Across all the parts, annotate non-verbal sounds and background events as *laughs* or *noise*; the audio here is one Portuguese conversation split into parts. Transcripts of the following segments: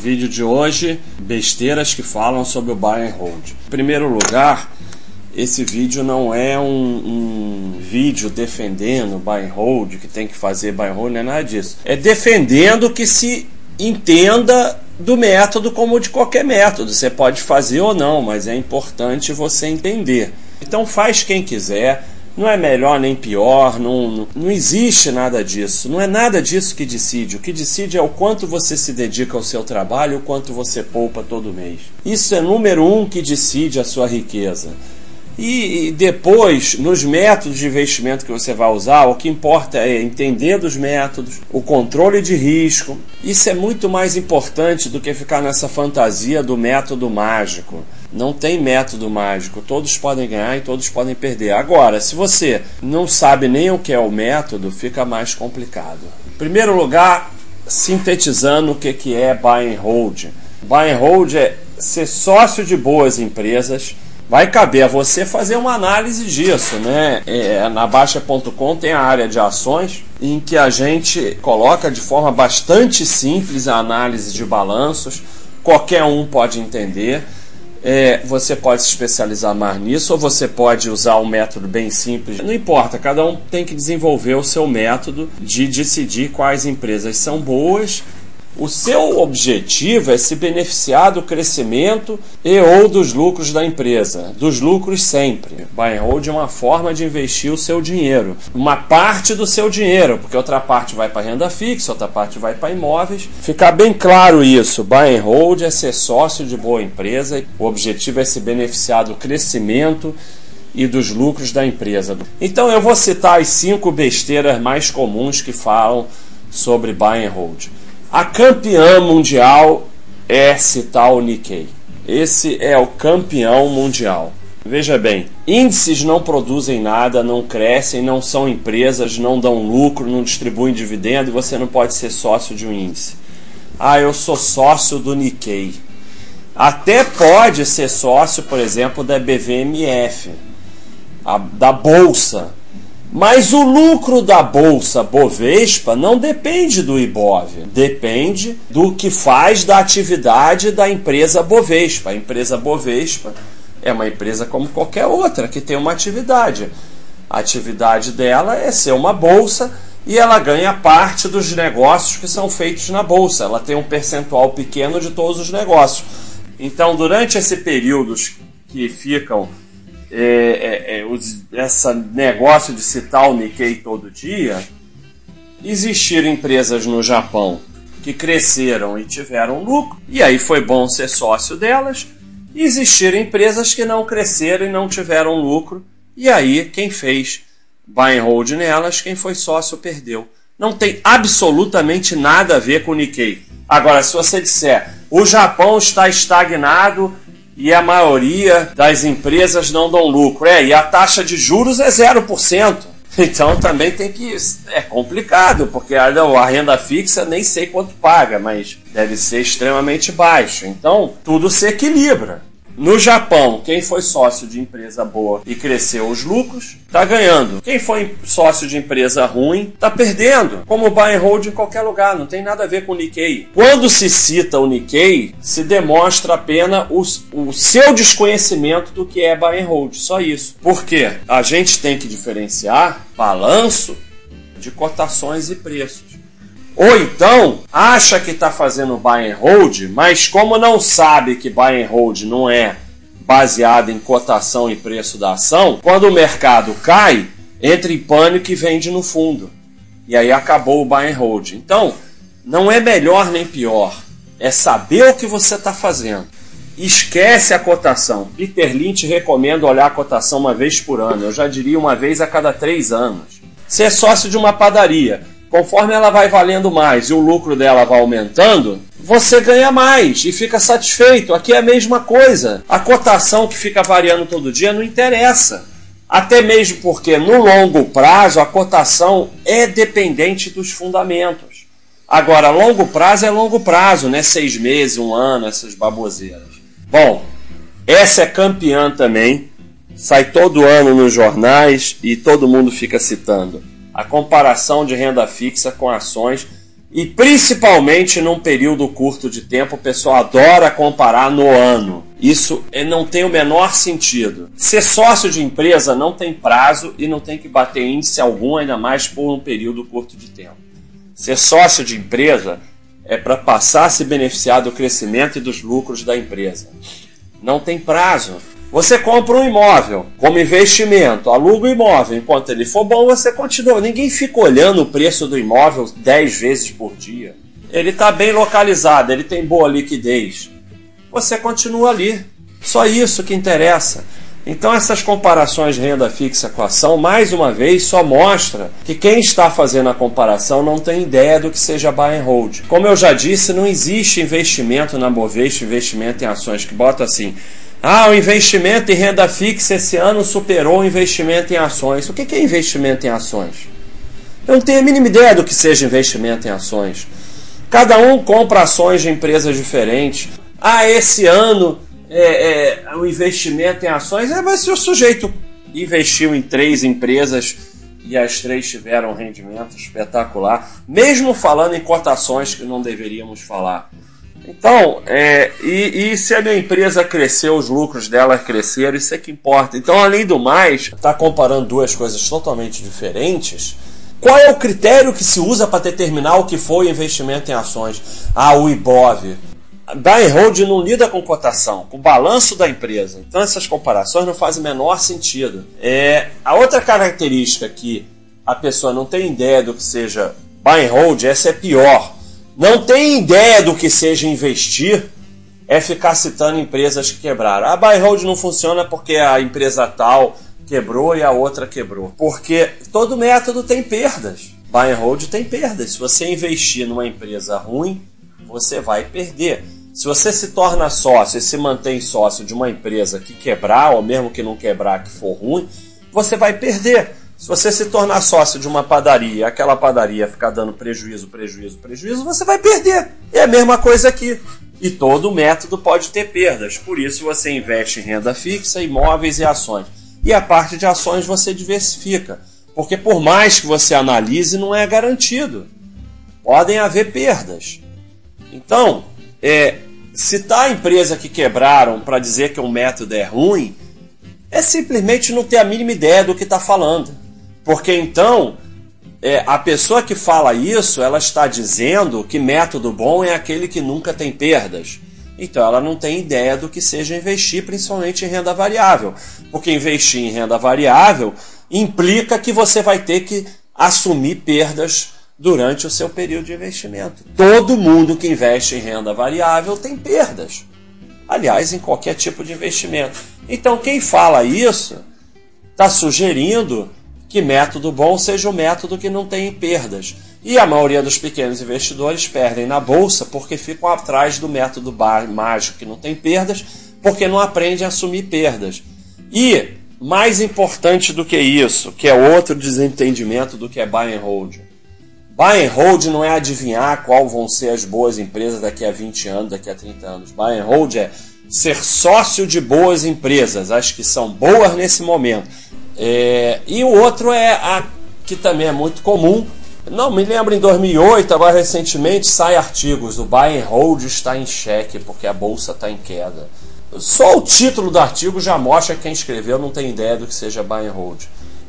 vídeo de hoje, besteiras que falam sobre o buy and hold. Em primeiro lugar, esse vídeo não é um, um vídeo defendendo buy and hold, que tem que fazer buy and hold, não é nada disso. É defendendo que se entenda do método como de qualquer método. Você pode fazer ou não, mas é importante você entender. Então faz quem quiser não é melhor nem pior, não, não, não, existe nada disso. Não é nada disso que decide. O que decide é o quanto você se dedica ao seu trabalho, o quanto você poupa todo mês. Isso é número um que decide a sua riqueza. E depois, nos métodos de investimento que você vai usar, o que importa é entender dos métodos, o controle de risco. Isso é muito mais importante do que ficar nessa fantasia do método mágico. Não tem método mágico, todos podem ganhar e todos podem perder. Agora, se você não sabe nem o que é o método, fica mais complicado. Em primeiro lugar, sintetizando o que é buy and hold. Buy and hold é ser sócio de boas empresas. Vai caber a você fazer uma análise disso, né? É, na Baixa.com tem a área de ações em que a gente coloca de forma bastante simples a análise de balanços. Qualquer um pode entender é, você pode se especializar mais nisso ou você pode usar um método bem simples. Não importa, cada um tem que desenvolver o seu método de decidir quais empresas são boas o seu objetivo é se beneficiar do crescimento e ou dos lucros da empresa, dos lucros sempre. Buy and hold é uma forma de investir o seu dinheiro, uma parte do seu dinheiro, porque outra parte vai para renda fixa, outra parte vai para imóveis. Ficar bem claro isso, buy and hold é ser sócio de boa empresa, o objetivo é se beneficiar do crescimento e dos lucros da empresa. Então eu vou citar as cinco besteiras mais comuns que falam sobre buy and hold. A campeã mundial é o Nikkei. Esse é o campeão mundial. Veja bem, índices não produzem nada, não crescem, não são empresas, não dão lucro, não distribuem dividendo e você não pode ser sócio de um índice. Ah, eu sou sócio do Nikkei. Até pode ser sócio, por exemplo, da BVMF, a, da Bolsa, mas o lucro da bolsa Bovespa não depende do Ibov, depende do que faz da atividade da empresa Bovespa. A empresa Bovespa é uma empresa como qualquer outra que tem uma atividade. A atividade dela é ser uma bolsa e ela ganha parte dos negócios que são feitos na bolsa. Ela tem um percentual pequeno de todos os negócios. Então, durante esse período que ficam é, é, é, os, essa negócio de citar o Nikkei todo dia, existiram empresas no Japão que cresceram e tiveram lucro, e aí foi bom ser sócio delas. E existiram empresas que não cresceram e não tiveram lucro, e aí quem fez buy and hold nelas, quem foi sócio perdeu. Não tem absolutamente nada a ver com o Nikkei. Agora, se você disser o Japão está estagnado e a maioria das empresas não dão lucro. É, e a taxa de juros é 0%. *laughs* Então também tem que. É complicado, porque a, a renda fixa nem sei quanto paga, mas deve ser extremamente baixo. Então tudo se equilibra. No Japão, quem foi sócio de empresa boa e cresceu os lucros, está ganhando. Quem foi sócio de empresa ruim, está perdendo. Como buy and hold em qualquer lugar, não tem nada a ver com o Nikkei. Quando se cita o Nikkei, se demonstra apenas o, o seu desconhecimento do que é buy and hold. Só isso. Por quê? A gente tem que diferenciar balanço de cotações e preços. Ou então acha que está fazendo buy and hold, mas como não sabe que buy and hold não é baseado em cotação e preço da ação, quando o mercado cai, entra em pânico e vende no fundo. E aí acabou o buy and hold. Então, não é melhor nem pior, é saber o que você está fazendo. Esquece a cotação. Peter Lynch recomenda olhar a cotação uma vez por ano. Eu já diria uma vez a cada três anos. É sócio de uma padaria conforme ela vai valendo mais e o lucro dela vai aumentando, você ganha mais e fica satisfeito. Aqui é a mesma coisa. A cotação que fica variando todo dia não interessa. Até mesmo porque no longo prazo a cotação é dependente dos fundamentos. Agora, longo prazo é longo prazo, né? Seis meses, um ano, essas baboseiras. Bom, essa é campeã também. Sai todo ano nos jornais e todo mundo fica citando a comparação de renda fixa com ações E principalmente num período curto de tempo, o pessoal adora comparar no ano. Isso é, não tem o menor sentido. Ser sócio de empresa não tem prazo e não tem que bater índice algum, ainda mais por um período curto de tempo. Ser sócio de empresa é para passar a se beneficiar do crescimento e dos lucros da empresa. Não tem prazo. Você compra um imóvel como investimento, aluga o imóvel, enquanto ele for bom, você continua. Ninguém fica olhando o preço do imóvel 10 vezes por dia. Ele está bem localizado, ele tem boa liquidez. Você continua ali. Só isso que interessa. Então essas comparações de renda fixa com ação, mais uma vez, só mostra que quem está fazendo a comparação não tem ideia do que seja buy and hold. Como eu já disse, não existe investimento na Bovespa, investimento em ações que bota assim, ah, o investimento em renda fixa esse ano superou o investimento em ações. O que é investimento em ações? Eu não tenho a mínima ideia do que seja investimento em ações. Cada um compra ações de empresas diferentes. Ah, esse ano é, é, o investimento em ações é, mas se o sujeito investiu em três empresas e as três tiveram rendimento espetacular, mesmo falando em cotações que não deveríamos falar. Então, é, e, e, se a minha empresa cresceu, os lucros dela cresceram, isso é que importa. Então, além do mais, está comparando duas coisas totalmente diferentes. Qual é o critério que se usa para determinar o que foi o investimento em ações? Ah, o IBOV. Buy and hold não lida com cotação, com o balanço da empresa. Então essas comparações não fazem o menor sentido. É, a outra característica que a pessoa não tem ideia do que seja buy and hold, essa é pior não tem ideia do que seja investir, é ficar citando empresas que quebraram. A buy hold não funciona porque a empresa tal quebrou e a outra quebrou. Porque todo método tem perdas. Buy and hold tem perdas. Se você investir numa empresa ruim, você vai perder. Se você se torna sócio e se mantém sócio de uma empresa que quebrar, ou mesmo que não quebrar, que for ruim, você vai perder. Se você se tornar sócio de uma padaria aquela padaria ficar dando prejuízo, prejuízo, prejuízo, você vai perder. É a mesma coisa aqui. E todo método pode ter perdas. Por isso você investe em renda fixa, imóveis e ações. E a parte de ações você diversifica. Porque por mais que você analise, não é garantido. Podem haver perdas. Então, é, citar a empresa que quebraram para dizer que um método é ruim é simplesmente não ter a mínima ideia do que está falando. Porque então é, a pessoa que fala isso, ela está dizendo que método bom é aquele que nunca tem perdas. Então ela não tem ideia do que seja investir, principalmente em renda variável. Porque investir em renda variável implica que você vai ter que assumir perdas durante o seu período de investimento. Todo mundo que investe em renda variável tem perdas. Aliás, em qualquer tipo de investimento. Então quem fala isso está sugerindo que método bom seja o método que não tem perdas. E a maioria dos pequenos investidores perdem na bolsa porque ficam atrás do método mágico que não tem perdas, porque não aprendem a assumir perdas. E mais importante do que isso, que é outro desentendimento do que é buy and hold. Buy and hold não é adivinhar qual vão ser as boas empresas daqui a 20 anos, daqui a 30 anos. Buy and hold é ser sócio de boas empresas, as que são boas nesse momento é, e o outro é a que também é muito comum. Não me lembro em 2008, agora recentemente sai artigos: o buy and hold está em xeque porque a bolsa está em queda. Só o título do artigo já mostra que quem escreveu não tem ideia do que seja buy and hold.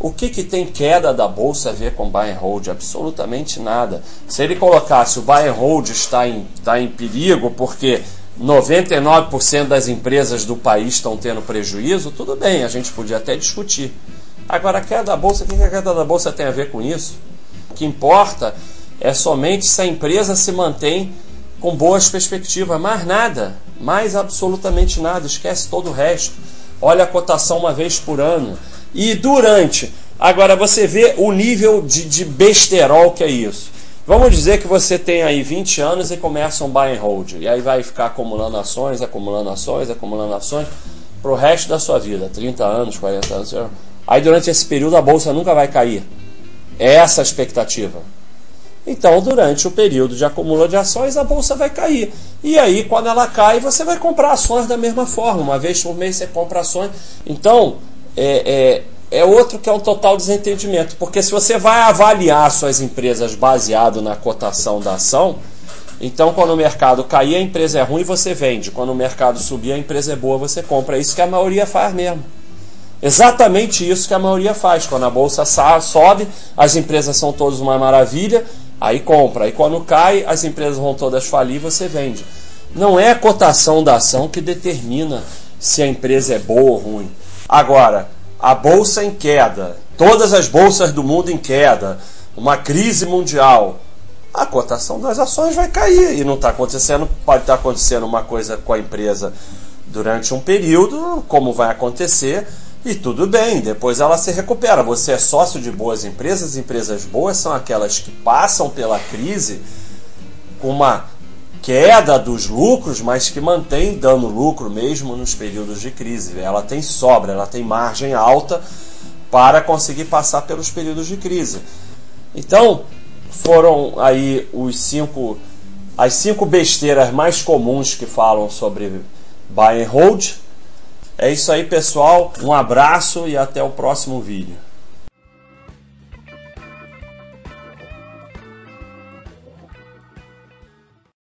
O que, que tem queda da bolsa a ver com buy and hold? Absolutamente nada. Se ele colocasse o buy and hold está em, está em perigo porque 99% das empresas do país estão tendo prejuízo, tudo bem, a gente podia até discutir. Agora, a queda da bolsa, o que a queda da bolsa tem a ver com isso? O que importa é somente se a empresa se mantém com boas perspectivas, mais nada, mais absolutamente nada, esquece todo o resto. Olha a cotação uma vez por ano. E durante. Agora você vê o nível de, de besterol que é isso. Vamos dizer que você tem aí 20 anos e começa um buy and hold. E aí vai ficar acumulando ações, acumulando ações, acumulando ações para o resto da sua vida. 30 anos, 40 anos. Aí durante esse período a bolsa nunca vai cair. É essa a expectativa. Então, durante o período de acúmulo de ações, a bolsa vai cair. E aí, quando ela cai, você vai comprar ações da mesma forma. Uma vez por mês você compra ações. Então, é, é, é outro que é um total desentendimento, porque se você vai avaliar suas empresas baseado na cotação da ação, então quando o mercado cair a empresa é ruim você vende, quando o mercado subir a empresa é boa você compra. É isso que a maioria faz mesmo. Exatamente isso que a maioria faz. Quando a bolsa sobe, as empresas são todas uma maravilha, aí compra. Aí quando cai, as empresas vão todas falir, você vende. Não é a cotação da ação que determina se a empresa é boa ou ruim. Agora, a bolsa em queda, todas as bolsas do mundo em queda, uma crise mundial, a cotação das ações vai cair e não está acontecendo. Pode estar tá acontecendo uma coisa com a empresa durante um período, como vai acontecer, e tudo bem, depois ela se recupera. Você é sócio de boas empresas, empresas boas são aquelas que passam pela crise com uma queda dos lucros, mas que mantém dando lucro mesmo nos períodos de crise. Ela tem sobra, ela tem margem alta para conseguir passar pelos períodos de crise. Então, foram aí os cinco as cinco besteiras mais comuns que falam sobre buy and hold. É isso aí, pessoal. Um abraço e até o próximo vídeo.